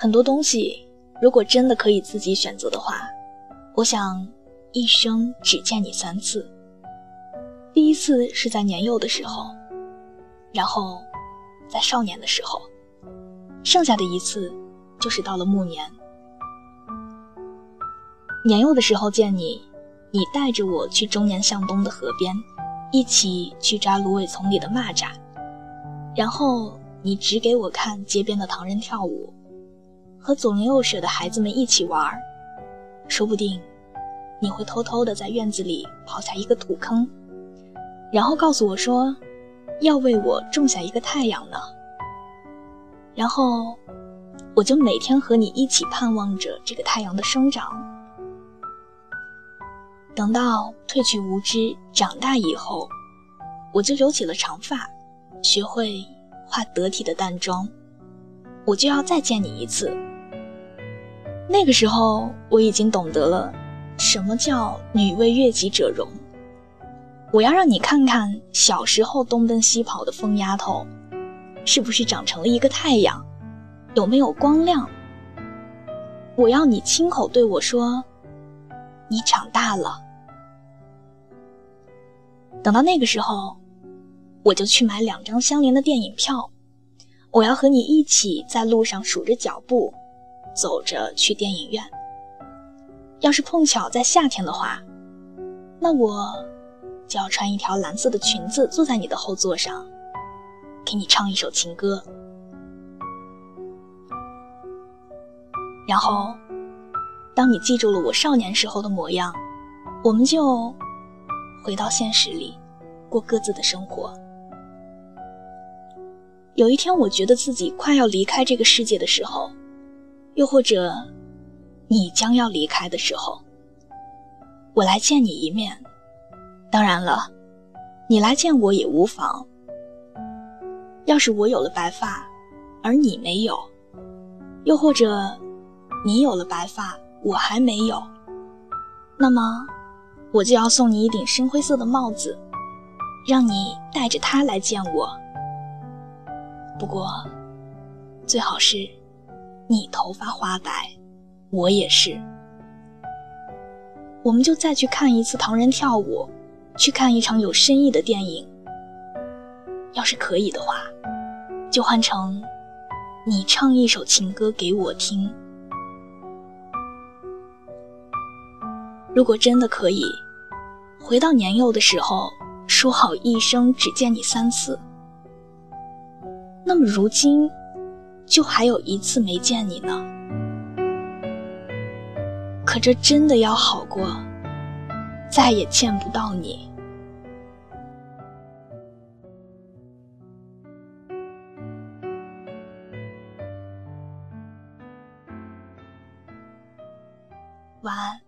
很多东西，如果真的可以自己选择的话，我想一生只见你三次。第一次是在年幼的时候，然后在少年的时候，剩下的一次就是到了暮年。年幼的时候见你，你带着我去中年向东的河边，一起去抓芦苇丛里的蚂蚱，然后你指给我看街边的唐人跳舞，和左邻右舍的孩子们一起玩，说不定你会偷偷的在院子里刨下一个土坑，然后告诉我说，要为我种下一个太阳呢，然后我就每天和你一起盼望着这个太阳的生长。等到褪去无知，长大以后，我就留起了长发，学会化得体的淡妆。我就要再见你一次。那个时候，我已经懂得了什么叫女为悦己者容。我要让你看看小时候东奔西跑的疯丫头，是不是长成了一个太阳，有没有光亮。我要你亲口对我说，你长大了。等到那个时候，我就去买两张相连的电影票。我要和你一起在路上数着脚步，走着去电影院。要是碰巧在夏天的话，那我就要穿一条蓝色的裙子，坐在你的后座上，给你唱一首情歌。然后，当你记住了我少年时候的模样，我们就。回到现实里，过各自的生活。有一天，我觉得自己快要离开这个世界的时候，又或者你将要离开的时候，我来见你一面。当然了，你来见我也无妨。要是我有了白发，而你没有，又或者你有了白发，我还没有，那么。我就要送你一顶深灰色的帽子，让你戴着它来见我。不过，最好是你头发花白，我也是。我们就再去看一次唐人跳舞，去看一场有深意的电影。要是可以的话，就换成你唱一首情歌给我听。如果真的可以回到年幼的时候，说好一生只见你三次，那么如今就还有一次没见你呢。可这真的要好过再也见不到你。晚安。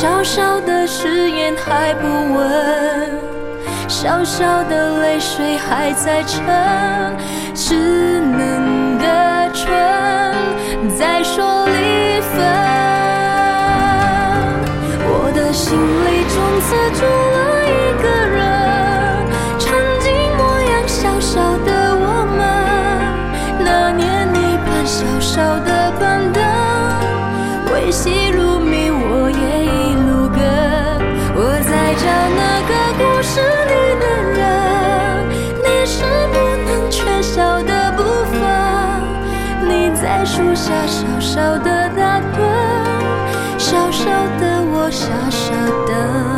小小的誓言还不稳小小的泪水还在撑稚嫩的唇在说离分。我的心里从此住了一个人曾经模样小小的我们。那年你搬小小的板凳为戏树下小小的打盹，小小的我傻傻等。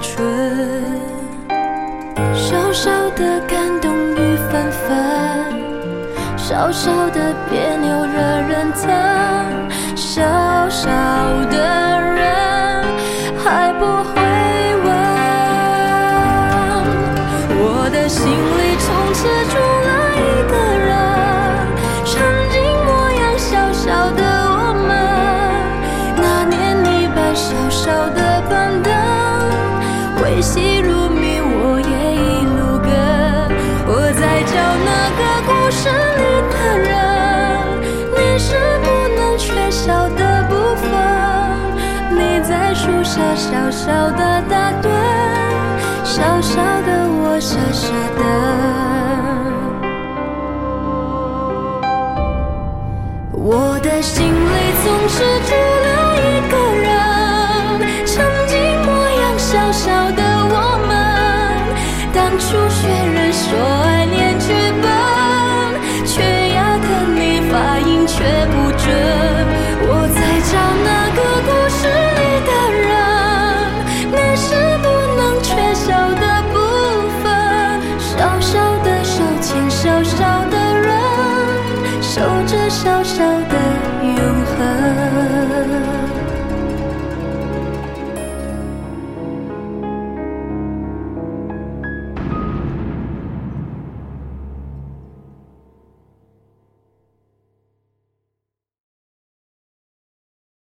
春，小小的感动雨纷纷，小小的别扭惹人疼，小小的微细如谜，我也一路跟。我在找那个故事里的人，你是不能缺少的部分。你在树下小小的打盹，小小的我傻傻的，我的心里总是住。true